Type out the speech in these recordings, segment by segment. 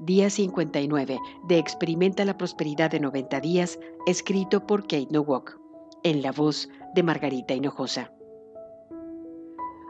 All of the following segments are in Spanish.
Día 59 de Experimenta la Prosperidad de 90 días, escrito por Kate Nowak, en la voz de Margarita Hinojosa.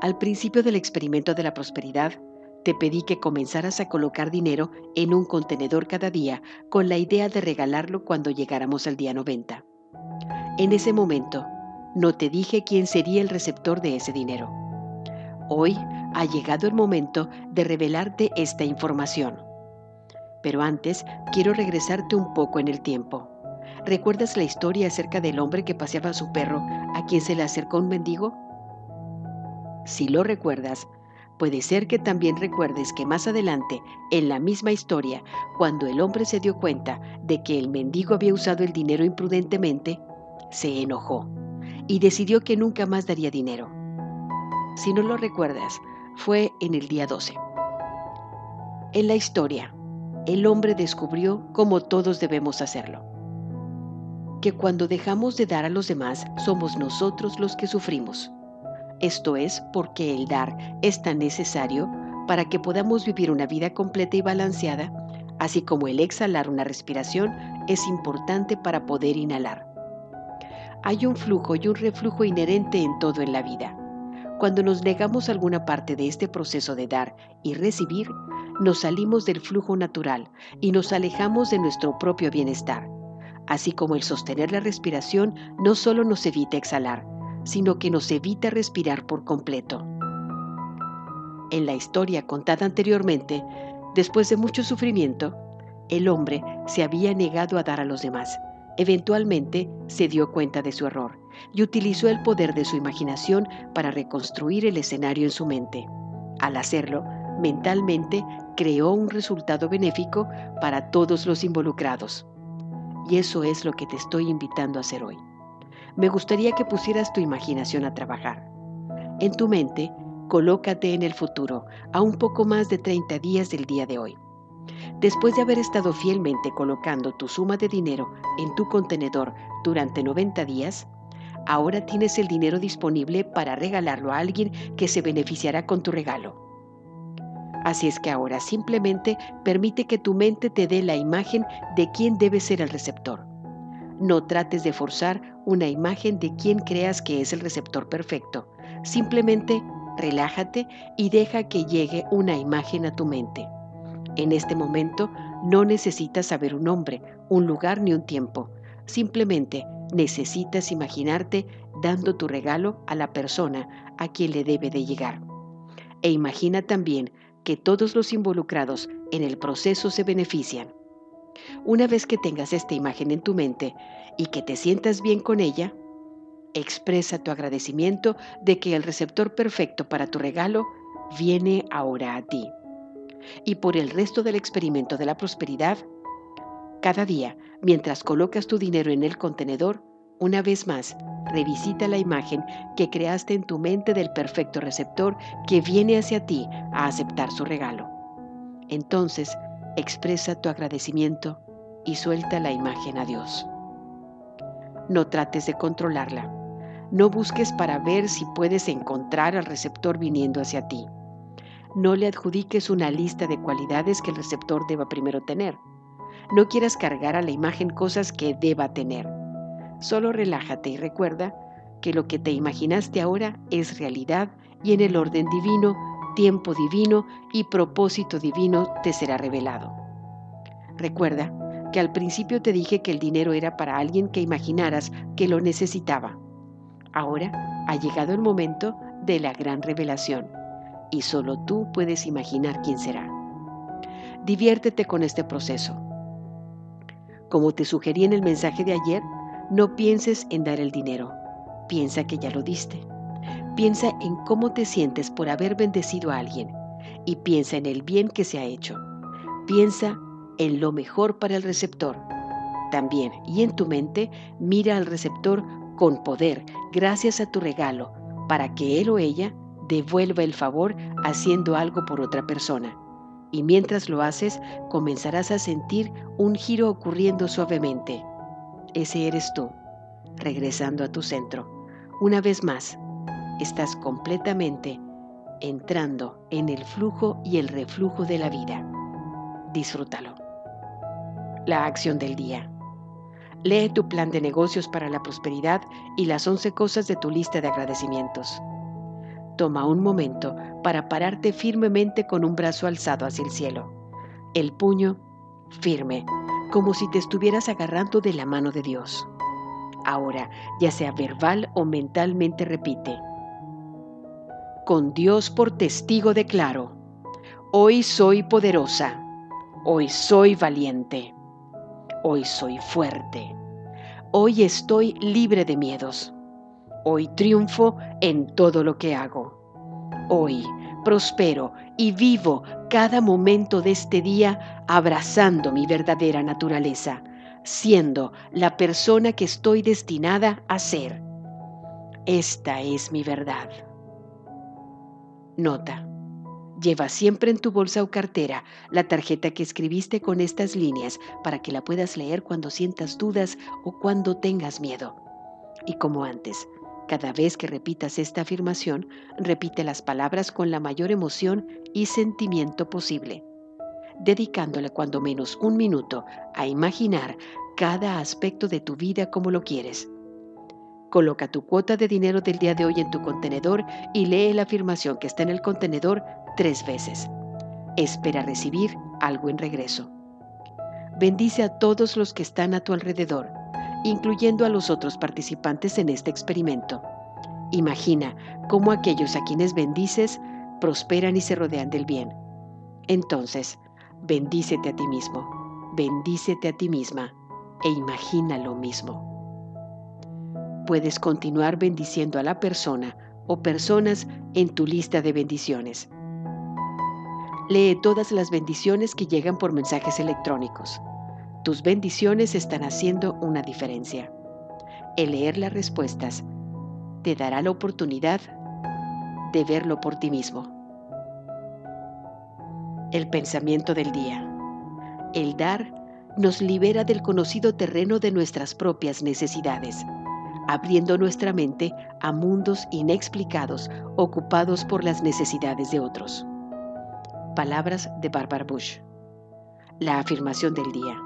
Al principio del experimento de la prosperidad, te pedí que comenzaras a colocar dinero en un contenedor cada día con la idea de regalarlo cuando llegáramos al día 90. En ese momento, no te dije quién sería el receptor de ese dinero. Hoy ha llegado el momento de revelarte esta información. Pero antes quiero regresarte un poco en el tiempo. ¿Recuerdas la historia acerca del hombre que paseaba a su perro a quien se le acercó un mendigo? Si lo recuerdas, puede ser que también recuerdes que más adelante, en la misma historia, cuando el hombre se dio cuenta de que el mendigo había usado el dinero imprudentemente, se enojó y decidió que nunca más daría dinero. Si no lo recuerdas, fue en el día 12. En la historia, el hombre descubrió cómo todos debemos hacerlo. Que cuando dejamos de dar a los demás, somos nosotros los que sufrimos. Esto es porque el dar es tan necesario para que podamos vivir una vida completa y balanceada, así como el exhalar una respiración es importante para poder inhalar. Hay un flujo y un reflujo inherente en todo en la vida. Cuando nos negamos alguna parte de este proceso de dar y recibir, nos salimos del flujo natural y nos alejamos de nuestro propio bienestar. Así como el sostener la respiración no solo nos evita exhalar, sino que nos evita respirar por completo. En la historia contada anteriormente, después de mucho sufrimiento, el hombre se había negado a dar a los demás. Eventualmente se dio cuenta de su error y utilizó el poder de su imaginación para reconstruir el escenario en su mente. Al hacerlo, mentalmente creó un resultado benéfico para todos los involucrados. Y eso es lo que te estoy invitando a hacer hoy. Me gustaría que pusieras tu imaginación a trabajar. En tu mente, colócate en el futuro, a un poco más de 30 días del día de hoy. Después de haber estado fielmente colocando tu suma de dinero en tu contenedor durante 90 días, ahora tienes el dinero disponible para regalarlo a alguien que se beneficiará con tu regalo. Así es que ahora simplemente permite que tu mente te dé la imagen de quién debe ser el receptor. No trates de forzar una imagen de quién creas que es el receptor perfecto. Simplemente relájate y deja que llegue una imagen a tu mente. En este momento no necesitas saber un nombre, un lugar ni un tiempo. Simplemente necesitas imaginarte dando tu regalo a la persona a quien le debe de llegar. E imagina también que todos los involucrados en el proceso se benefician. Una vez que tengas esta imagen en tu mente y que te sientas bien con ella, expresa tu agradecimiento de que el receptor perfecto para tu regalo viene ahora a ti. Y por el resto del experimento de la prosperidad, cada día, mientras colocas tu dinero en el contenedor, una vez más, revisita la imagen que creaste en tu mente del perfecto receptor que viene hacia ti a aceptar su regalo. Entonces, expresa tu agradecimiento y suelta la imagen a Dios. No trates de controlarla. No busques para ver si puedes encontrar al receptor viniendo hacia ti. No le adjudiques una lista de cualidades que el receptor deba primero tener. No quieras cargar a la imagen cosas que deba tener Solo relájate y recuerda que lo que te imaginaste ahora es realidad y en el orden divino, tiempo divino y propósito divino te será revelado. Recuerda que al principio te dije que el dinero era para alguien que imaginaras que lo necesitaba. Ahora ha llegado el momento de la gran revelación y solo tú puedes imaginar quién será. Diviértete con este proceso. Como te sugerí en el mensaje de ayer, no pienses en dar el dinero, piensa que ya lo diste. Piensa en cómo te sientes por haber bendecido a alguien y piensa en el bien que se ha hecho. Piensa en lo mejor para el receptor. También, y en tu mente, mira al receptor con poder gracias a tu regalo para que él o ella devuelva el favor haciendo algo por otra persona. Y mientras lo haces, comenzarás a sentir un giro ocurriendo suavemente. Ese eres tú, regresando a tu centro. Una vez más, estás completamente entrando en el flujo y el reflujo de la vida. Disfrútalo. La acción del día. Lee tu plan de negocios para la prosperidad y las 11 cosas de tu lista de agradecimientos. Toma un momento para pararte firmemente con un brazo alzado hacia el cielo, el puño firme, como si te estuvieras agarrando de la mano de Dios. Ahora, ya sea verbal o mentalmente repite, con Dios por testigo declaro, hoy soy poderosa, hoy soy valiente, hoy soy fuerte, hoy estoy libre de miedos. Hoy triunfo en todo lo que hago. Hoy prospero y vivo cada momento de este día abrazando mi verdadera naturaleza, siendo la persona que estoy destinada a ser. Esta es mi verdad. Nota. Lleva siempre en tu bolsa o cartera la tarjeta que escribiste con estas líneas para que la puedas leer cuando sientas dudas o cuando tengas miedo. Y como antes, cada vez que repitas esta afirmación, repite las palabras con la mayor emoción y sentimiento posible, dedicándole cuando menos un minuto a imaginar cada aspecto de tu vida como lo quieres. Coloca tu cuota de dinero del día de hoy en tu contenedor y lee la afirmación que está en el contenedor tres veces. Espera recibir algo en regreso. Bendice a todos los que están a tu alrededor incluyendo a los otros participantes en este experimento. Imagina cómo aquellos a quienes bendices prosperan y se rodean del bien. Entonces, bendícete a ti mismo, bendícete a ti misma e imagina lo mismo. Puedes continuar bendiciendo a la persona o personas en tu lista de bendiciones. Lee todas las bendiciones que llegan por mensajes electrónicos. Tus bendiciones están haciendo una diferencia. El leer las respuestas te dará la oportunidad de verlo por ti mismo. El pensamiento del día. El dar nos libera del conocido terreno de nuestras propias necesidades, abriendo nuestra mente a mundos inexplicados ocupados por las necesidades de otros. Palabras de Barbara Bush. La afirmación del día.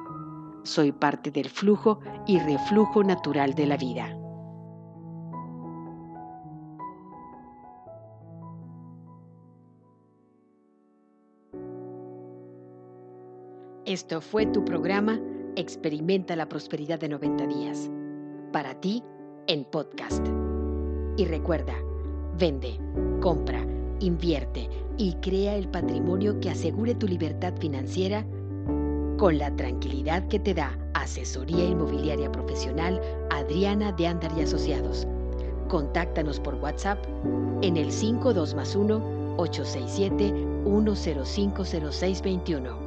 Soy parte del flujo y reflujo natural de la vida. Esto fue tu programa Experimenta la Prosperidad de 90 días. Para ti, en podcast. Y recuerda, vende, compra, invierte y crea el patrimonio que asegure tu libertad financiera con la tranquilidad que te da Asesoría Inmobiliaria Profesional Adriana de Andar y Asociados. Contáctanos por WhatsApp en el 52 más 1 867 1050621